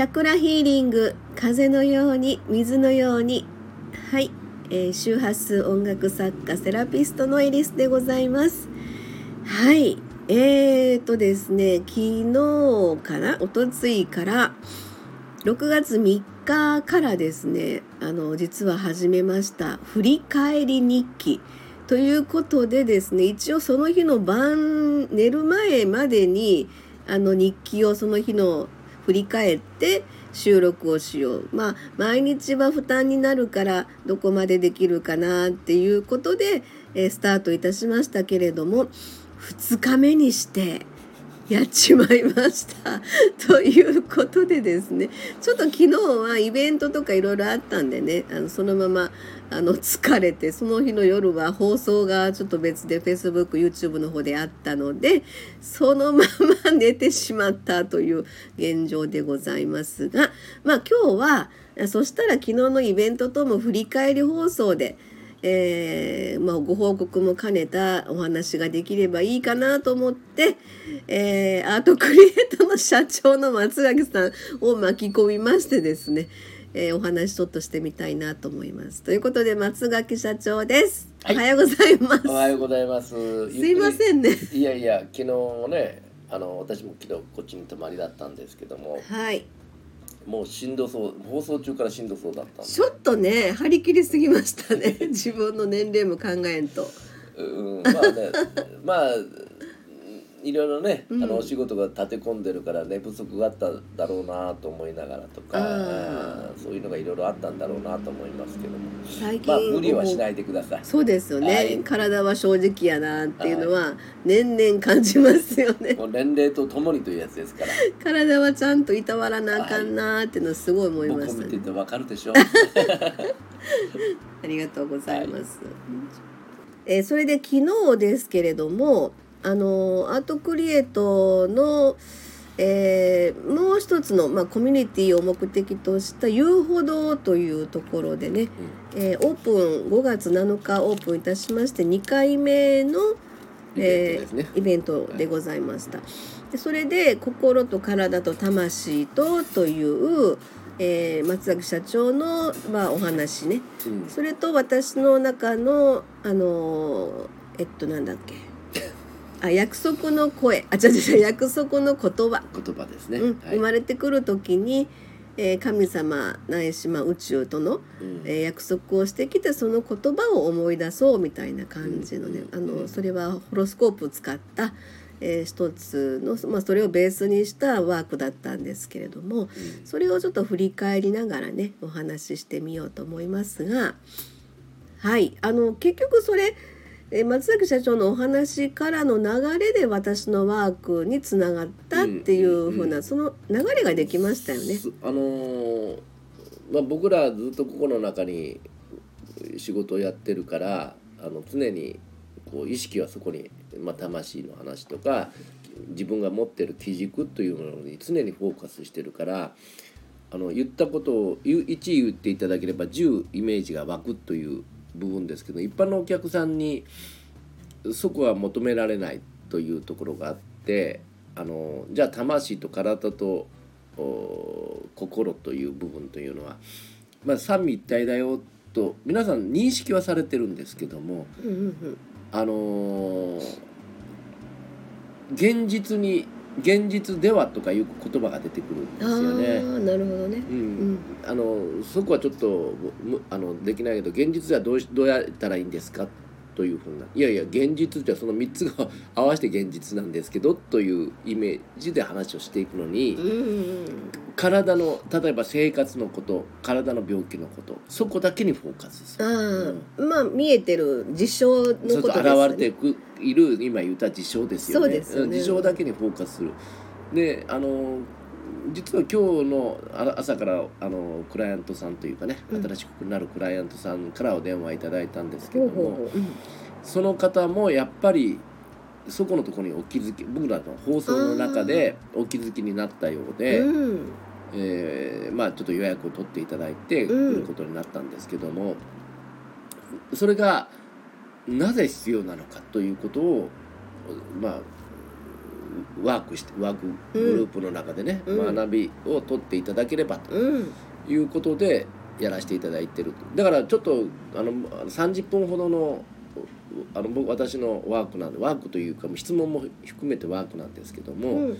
チャクラヒーリング風のように水のように。はい、えー、周波数音楽作家セラピストのエリスでございます。はい。えーとですね昨日からおとついから6月3日からですねあの実は始めました振り返り日記。ということでですね一応その日の晩寝る前までにあの日記をその日の振り返って収録をしよう。まあ毎日は負担になるからどこまでできるかなっていうことで、えー、スタートいたしましたけれども2日目にしてやっちまいました。ということでですね。ちょっと昨日はイベントとかいろいろあったんでねあのそのままあの疲れてその日の夜は放送がちょっと別で FacebookYouTube の方であったのでそのまま寝てしまったという現状でございますがまあ今日はそしたら昨日のイベントとも振り返り放送でえーまあ、ご報告も兼ねたお話ができればいいかなと思って、えー、アートクリエイトの社長の松垣さんを巻き込みましてですね、えー、お話ちょっとしてみたいなと思います。ということで松垣社長です、はい、おはようございます。おはようございます。すいませんね。いやいや昨日ねあの私も昨日こっちに泊まりだったんですけども。はい。もうしんどそう放送中からしんどそうだったちょっとね張り切りすぎましたね自分の年齢も考えんと。うんまあね まあいろいろね、あのお仕事が立て込んでるから寝不足があっただろうなと思いながらとか、そういうのがいろいろあったんだろうなと思いますけども。最近、まあ、無理はしないでください。そうですよね、はい、体は正直やなっていうのは年々感じますよね、もう年齢とともにというやつですから。体はちゃんといたわらなあかんなっていうのはすごい思いました、ね、僕見ててわかるでしょ。ありがとうございます、はい、えー、それで昨日ですけれどもあのアートクリエイトの、えー、もう一つの、まあ、コミュニティを目的とした遊歩道というところでね、うん、えー、オープン5月7日オープンいたしまして2回目の、えー、ね、イベントでございました。でそれで心と体と魂とという、えー、松崎社長の、まあ、お話ね、うん、それと私の中のあのえっとなんだっけ あ約束の声。あ違う違う約束の言葉。言葉ですね、うん。はい、生まれてくる時に、えー、神様ないしま宇宙との、うん、えー、約束をしてきてその言葉を思い出そうみたいな感じのね、うん、あのそれはホロスコープを使った、えー、一つの、まあ、それをベースにしたワークだったんですけれども、うん、それをちょっと振り返りながらねお話ししてみようと思いますがはい。あの結局それえ松崎社長のお話からの流れで私のワークにつながったっていうふうな、ん、その流れができましたよね。あのー、まあ、僕らずっとここの中に仕事をやってるからあの常にこう意識はそこに、まあ、魂の話とか自分が持ってる基軸というものに常にフォーカスしてるからあの言ったことを1言っていただければ10イメージが湧くという部分ですけど一般のお客さんにそこは求められないというところがあってあのじゃあ魂と体と心という部分というのは、まあ、三位一体だよと皆さん認識はされてるんですけども、あの現実に現実ではとかいう言葉が出てくるんですよね。なるほどね。うん。あのそこはちょっとあのできないけど現実ではどうどうやったらいいんですか？というふうないやいや現実ってその3つが合わせて現実なんですけどというイメージで話をしていくのに、体の例えば生活のこと体の病気のことそこだけにフォーカスする。あうん、まあ見えてる事象のことですね。現れている今言った事象ですよね。そうですよね事象だけにフォーカスする。であの実は今日の朝からあのクライアントさんというかね、新しくなるクライアントさんからお電話いただいたんですけども、その方もやっぱりそこのところにお気づき僕らの放送の中でお気づきになったようで、うん、えー、まあちょっと予約を取っていただいて来ることになったんですけども、うん、それがなぜ必要なのかということをまあワークしてワークグループの中でね、うん。学びを取っていただければとうん。いうことでやらせていただいてるだからちょっとあの30分ほどのあの僕私のワークなんでワークというか質問も含めてワークなんですけども、うん。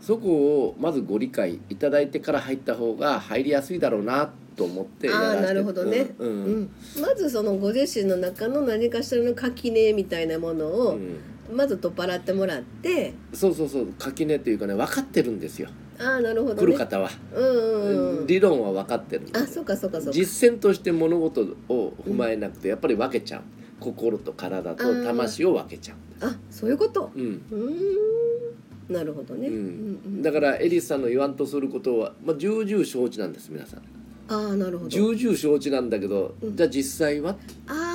そこをまずご理解いただいてから入った方が入りやすいだろうなと思ってやらせてああなるほどね、うんうん。うん。まずそのご自身の中の何かしらの垣根みたいなものをうんまず取っ払ってもらって。そうそうそう垣根というかね分かってるんですよ。ああなるほどね。来る方は、うんうんうん。理論は分かってるあそうかそうかそうか。実践として物事を踏まえなくてやっぱり分けちゃう。心と体と魂を分けちゃう。あそういうこと？うん。うーん。なるほどね、ううんん、だからエリスさんの言わんとすることは、まあ、重々承知なんです皆さん。ああなるほど。重々承知なんだけど、うん。じゃあ実際は？ああ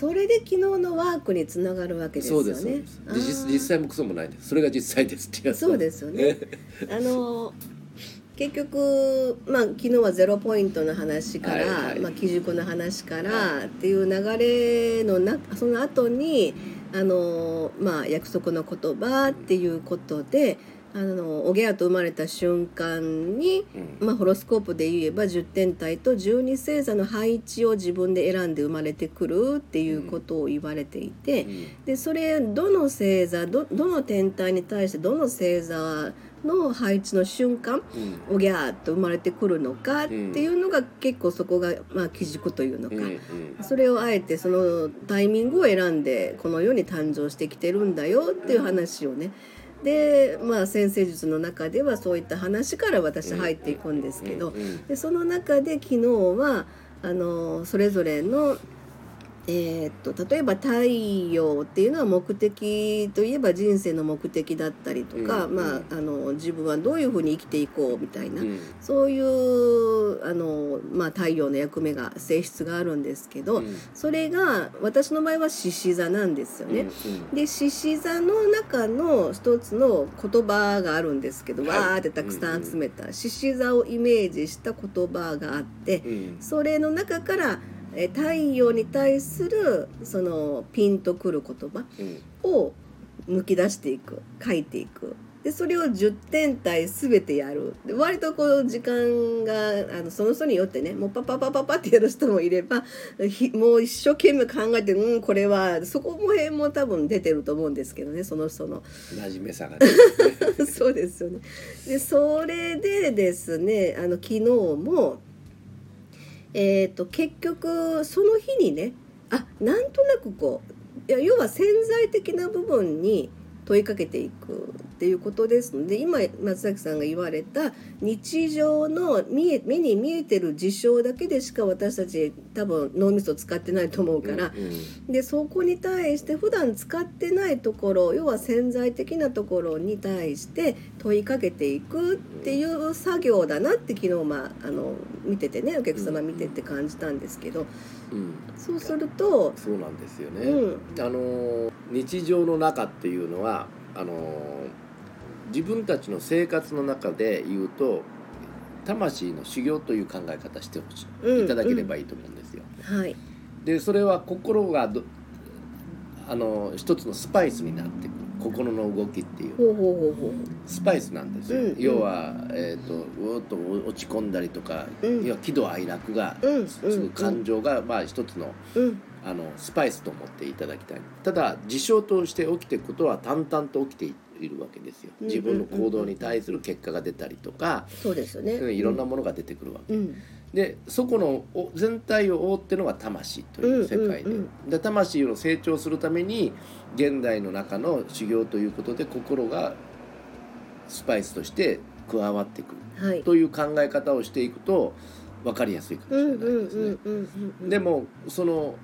それで昨日のワークにつながるわけですよね。そうですそうです。実実際もクソもないんです。それが実際です。っていうやつそうですよね。あの結局、まあ、昨日はゼロポイントの話から、はいはい。まあ、基軸の話からっていう流れのなその後にあの、まあ、約束の言葉っていうことであのおぎゃーと生まれた瞬間に、うん。まあ、ホロスコープで言えば10天体と12星座の配置を自分で選んで生まれてくるっていうことを言われていて。うん。でそれどの星座どどの天体に対してどの星座の配置の瞬間うん。おぎゃーっと生まれてくるのかっていうのが結構そこがまあ基軸というのか、それをあえてそのタイミングを選んでこの世に誕生してきてるんだよっていう話をねでまあ先生術の中ではそういった話から私入っていくんですけど、でその中で昨日はあのそれぞれの、えーっと例えば太陽っていうのは目的といえば人生の目的だったりとか、うん。まあ、あの自分はどういうふうに生きていこうみたいな、うん。そういうあの、まあ、太陽の役目が性質があるんですけど、うん。それが私の場合は獅子座なんですよね。うん。で獅子座の中の一つの言葉があるんですけど、はい。わーってたくさん集めた獅子座をイメージした言葉があってうん。それの中からえー太陽に対するそのピンとくる言葉うんを抜き出していく書いていくでそれを10点体全てやるで割とこう時間があのその人によってねもうパパパパパってやる人もいれば ひもう一生懸命考えてうんこれはそこも辺も多分出てると思うんですけどねその人の。馴染めさがね そうですよね。でそれでですねあの昨日も、えー、と結局その日にねあなんとなくこういや要は潜在的な部分に問いかけていくっていうことです。ので今松崎さんが言われた日常の見え目に見えてる事象だけでしか私たち多分脳みそ使ってないと思うから、うんでそこに対して普段使ってないところ要は潜在的なところに対して問いかけていくっていう作業だなって昨日、まあ、あの見ててねお客様見てて感じたんですけど。うん。そうすると、そうなんですよね、うん。あの日常の中っていうのはあの自分たちの生活の中で言うと魂の修行という考え方してほしうんいいただければいいと思うんですよ。はい。でそれは心がどあの一つのスパイスになってくる。心の動きっていう。スパイスなんですよ、うん要は、えー、とうーっと落ち込んだりとか、うん。要は喜怒哀楽が、ううん感情が、まあ一つのうん。あのスパイスと思っていただきたい。ただ事象として起きていくことは淡々と起きているわけですよ。うん自分の行動に対する結果が出たりとか、そうですよね、うんいろんなものが出てくるわけ、うん。でそこのお全体を覆ってるのが魂という世界で,、で魂を成長するために現代の中の修行ということで心がスパイスとして加わってくる。はい。という考え方をしていくと分かりやすいかもしれないですね。でもその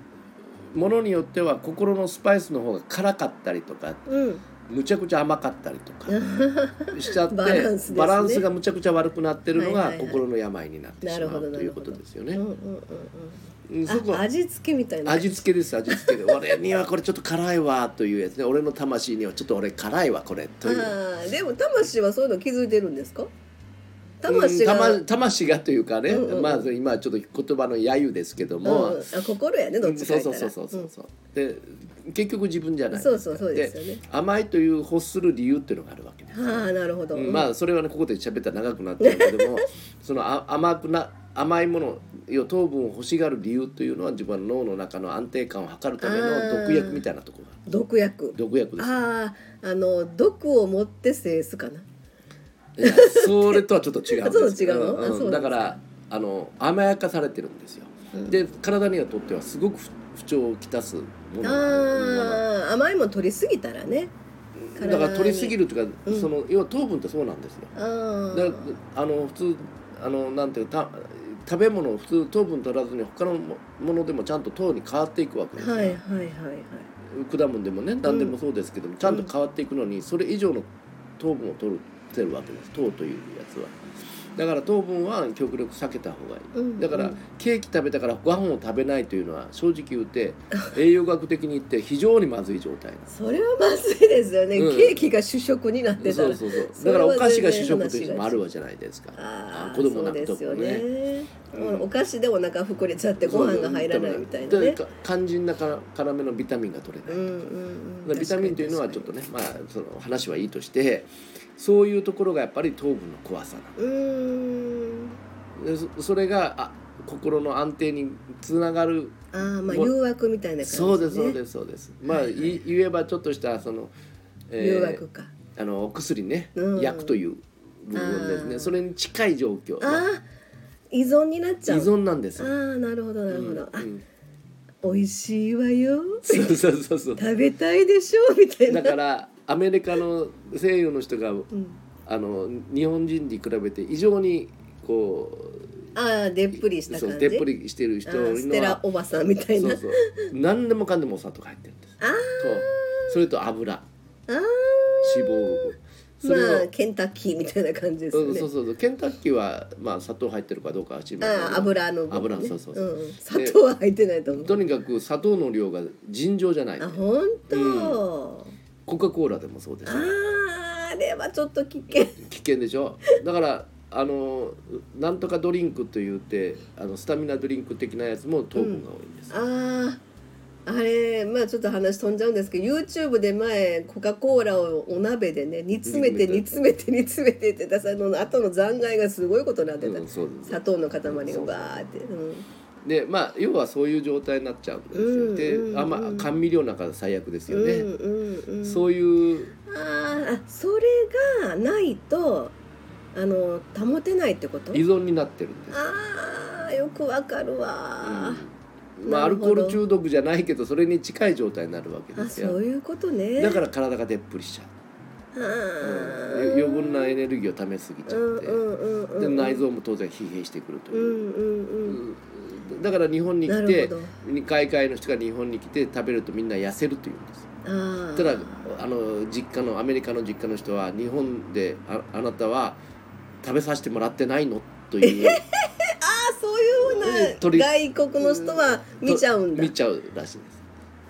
ものによっては心のスパイスの方が辛かったりとかうんむちゃくちゃ甘かったりとか しちゃってバランスですね。バランスがむちゃくちゃ悪くなってるのがはいはいはい。心の病になってしまうということですよね。うんうんうんうんうんそこあ味付けみたいな。味付けです味付けで。俺にはこれちょっと辛いわというやつね。俺の魂にはちょっと俺辛いわこれという。でも魂はそういうの気づいてるんですか？魂が、うん魂魂がというかね、うんうんうん。まあ今はちょっと言葉の揶揄ですけども、うん、あ心やねどっちかそうそうそうそうそうそう、で結局自分じゃない。そうそうそうですよね。甘いという欲する理由っていうのがあるわけです。うん、はあなるほど、うん。まあそれはねここで喋ったら長くなっちゃうけども そのあ甘くな甘いもの要は糖分を欲しがる理由というのは自分の脳の中の安定感を図るための毒薬みたいなところ毒薬。毒薬ですあああの毒を持って制すかなそれとはちょっと違うんですそう違うの？んだからあの甘やかされてるんですよ、で体にはとってはすごく不不調をきたすものああ甘いもん取りすぎたらね。だから取りすぎるるというか、うん。その要は糖分ってそうなんですよ。あの普通あのなんていうかた食べ物を普通糖分取らずに他のもものでもちゃんと糖に変わっていくわけですはいはいはいはい。果物でもね何でもそうですけども、ちゃんと変わっていくのにそれ以上の糖分を取ってるわけです。糖というやつは。だから糖分は極力避けた方がいい、うん。だからうん。ケーキ食べたからご飯を食べないというのは正直言って 栄養学的に言って非常にまずい状態それはまずいですよね、うん。ケーキが主食になってたら。そうそうそう。だからお菓子が主食という人もあるわじゃないですか。ああ子供なんですよ特にね。ね、うん。お菓子でお腹膨れちゃってご飯が入らないみたいなね。肝心なから辛めのビタミンが取れない、うんうんうん。ビタミンというのはちょっとねまあその話はいいとしてそういうところがやっぱり糖分の怖さなうーん。そそれがあ心の安定につながる。ああまあ誘惑みたいな感じ、ね、そうですそうですそうです。まあい言えばちょっとしたその、誘惑か、あのお薬ね、うん。薬という部分ですね。それに近い状況、まあああ依存になっちゃう。依存なんですあよ、あなるほどなるほど、あうん。美味しいわよ。そうそうそうそう。食べたいでしょみたいな。だからアメリカの西洋の人がうん、あの日本人に比べて異常にこああでっぷりしうたでっぷりしてる人ステラおばさんみたいな。そうそう。何でもかんでもお砂糖が入ってるんですあとそれと油。あ脂肪分。それを、まあケンタッキーみたいな感じですよね。うんそうそうそう。ケンタッキーはまあ砂糖入ってるかどうかは知りませんけど。ああ油の油そうそうそう、ん。ん砂糖は入ってないと思う。とにかく砂糖の量が尋常じゃない。あ本当、コカ・コーラでもそうですあああれはちょっと危険。危険でしょ？だからあのなんとかドリンクと言ってあのスタミナドリンク的なやつも糖分が多いんです、あああれまあちょっと話飛んじゃうんですけど YouTube で前コカ・コーラをお鍋でね煮詰めて煮煮詰めて煮詰めてって出さの後の残骸がすごいことになってた、うん砂糖の塊がバーって、うんでまあ要はそういう状態になっちゃうんですよ、うんうんうん。であんま甘味料なんか最悪ですよね、うんうんうん、そういう。あーあそれがないとあの保てないってこと？依存になってるんです、あーよくわかるわ、うん。まあ、アルコール中毒じゃないけどそれに近い状態になるわけあですよ。そういうことね。だから体がでっぷりしちゃう、あうん。ー余分なエネルギーをためすぎちゃって、うんうんうんうんで内臓も当然疲弊してくるとう。んいう、うん。うんだから日本にな来て海外の人が日本に来て食べるとみんな痩せるというんです。ただあの実家のアメリカの実家の人は日本でああなたは食べさせてもらってないのという。あそういうふ鳥うな外国の人は見ちゃうんだ。見ちゃうらしいです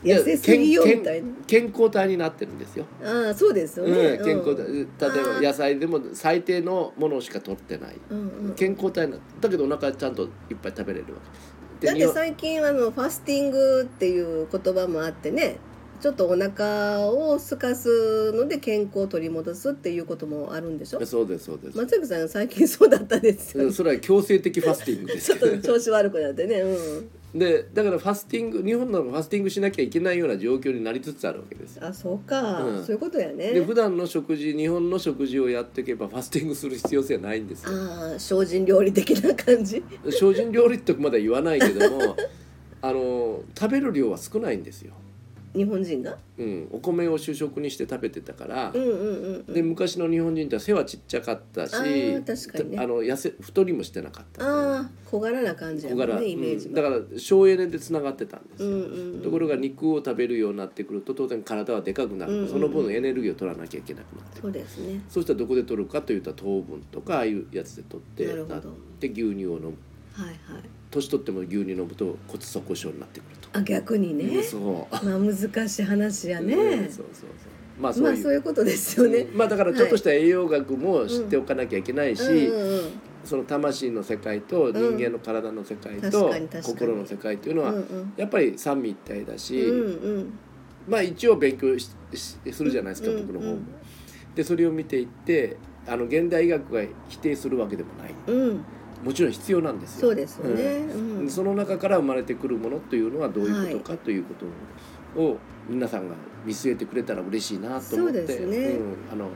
痩せすぎよ健みたいな。健康体になってるんですよ、ああそうですようんね、健康体。例えば野菜でも最低のものしか取ってない。うんうん。健康体なだけどお腹ちゃんといっぱい食べれるわけ。だって最近あのファスティングっていう言葉もあってねちょっとお腹を空かすので健康を取り戻すっていうこともあるんでしょ？そうですそうです、松崎さん最近そうだったです。よねそれは強制的ファスティングです。ちょっと調子悪くなってね。うん。でだからファスティング日本のファスティングしなきゃいけないような状況になりつつあるわけです。よあそうか、うん。そういうことやね。で普段の食事日本の食事をやっていけばファスティングする必要性はないんですよ。ああ精進料理的な感じ？精進料理ってまだ言わないけども あの食べる量は少ないんですよ、日本人が？うん、お米を主食にして食べてたから、うんうんうんうん。で昔の日本人って背はちっちゃかったしあー確かにね。あの痩せ太りもしてなかった。ああ小柄な感じやもん小柄、ねイメージうんだが、から省エネでつながってたんですよ、うんうんところが肉を食べるようになってくると当然体はでかくなる、うんうんうん。その分エネルギーを取らなきゃいけなくなってそうですね。そうしたらどこで取るかというと糖分とかああいうやつで取ってなるほど。って牛乳を飲む。はいはい年取っても牛乳飲むと骨粗鬆症になってくると。あ逆にね、そう。まあ難しい話やね、うんそうそうそう。まあそういう。まあそういうことですよね、うん。まあだからちょっとした栄養学も知っておかなきゃいけないし、その魂の世界と人間の体の世界確と心の世界というのはやっぱり三位一体だし、うんうん。まあ一応勉強ししするじゃないですか、うん僕の方も。うんでそれを見ていってあの現代医学が否定するわけでもない。うんもちろん必要なんですよ。そうですよね、うん。うん。その中から生まれてくるものというのはどういうことかということを皆さんが見据えてくれたら嬉しいなと思ってね。うん。あの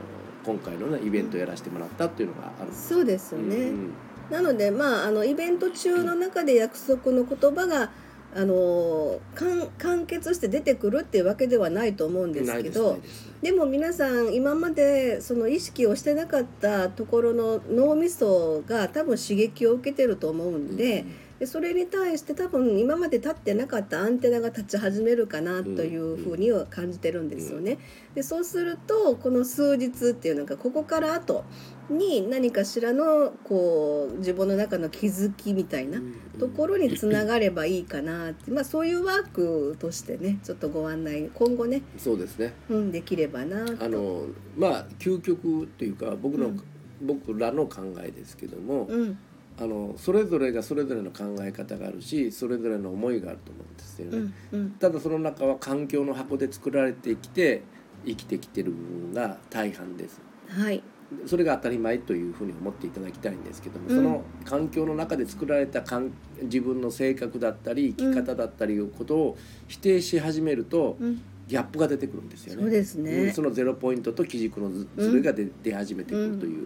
今回の、ね、イベントやらせてもらったっていうのがあるんです。そうですよね、うん。なのでまああのイベント中の中で約束の言葉があの完完結して出てくるっていうわけではないと思うんですけどでも皆さん今までその意識をしてなかったところの脳みそが多分刺激を受けてると思うんで,、でそれに対して多分今まで立ってなかったアンテナが立ち始めるかなというふうには感じてるんですよね。でそうするとこの数日っていうのがここから後に何かしらのこう自分の中の気づきみたいなうん。ところにつながればいいかなって、まあ、そういうワークとしてねちょっとご案内今後ね、そうですね。うん、できればなと。あのまあ究極というか僕の、うん。僕らの考えですけども、うんあのそれぞれがそれぞれの考え方があるしそれぞれの思いがあると思うんですよね。うんうん。ただその中は環境の箱で作られてきて生きてきてる部分が大半です。はい。それが当たり前というふうに思っていただきたいんですけども、うん。その環境の中で作られたかん自分の性格だったり生き方だったりいうことを否定し始めるとうん、ギャップが出てくるんですよね。そうですうん。ねそのゼロポイントと基軸のずずれが出,、出始めてくるという、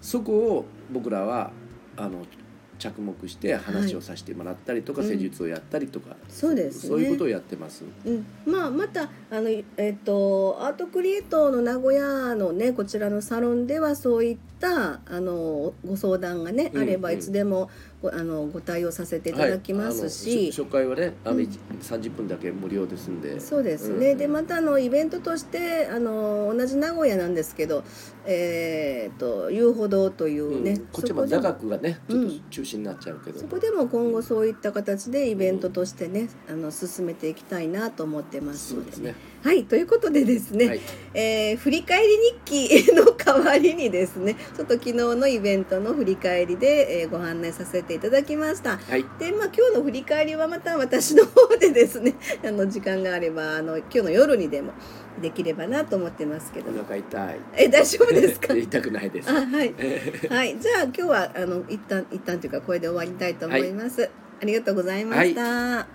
そこを僕らはあの着目して話をさせてもらったりとか、うん。施術をやったりとか、そうですね。そういうことをやってます。うん、まあまたあのえっとアートクリエイトの名古屋のねこちらのサロンではそういったあのご相談がね、うんあればうんいつでもごあのご対応させていただきますはいし、初初回はねあの、うん。一30分だけ無料ですんで。そうですね、うん。でまたあのイベントとしてあの同じ名古屋なんですけど、えー、と遊歩道というね、うん。こっちもそこで座学がねちょっとうん中心になっちゃうけど、そこでも今後そういった形でイベントとしてね、あの進めていきたいなと思ってます。のでね。そうですねはいということでですね、はい。えー振り返り日記の代わりにですねちょっと昨日のイベントの振り返りで、えーご案内させていただきました。はい。でまあ、今日の振り返りはまた私の方でですね あの時間があればあの今日の夜にでもできればなと思ってますけどお腹痛い。え大丈夫ですか？痛くないです。あはい、はい、じゃあ今日はあの一旦一旦というかこれで終わりたいと思います、ありがとうございました、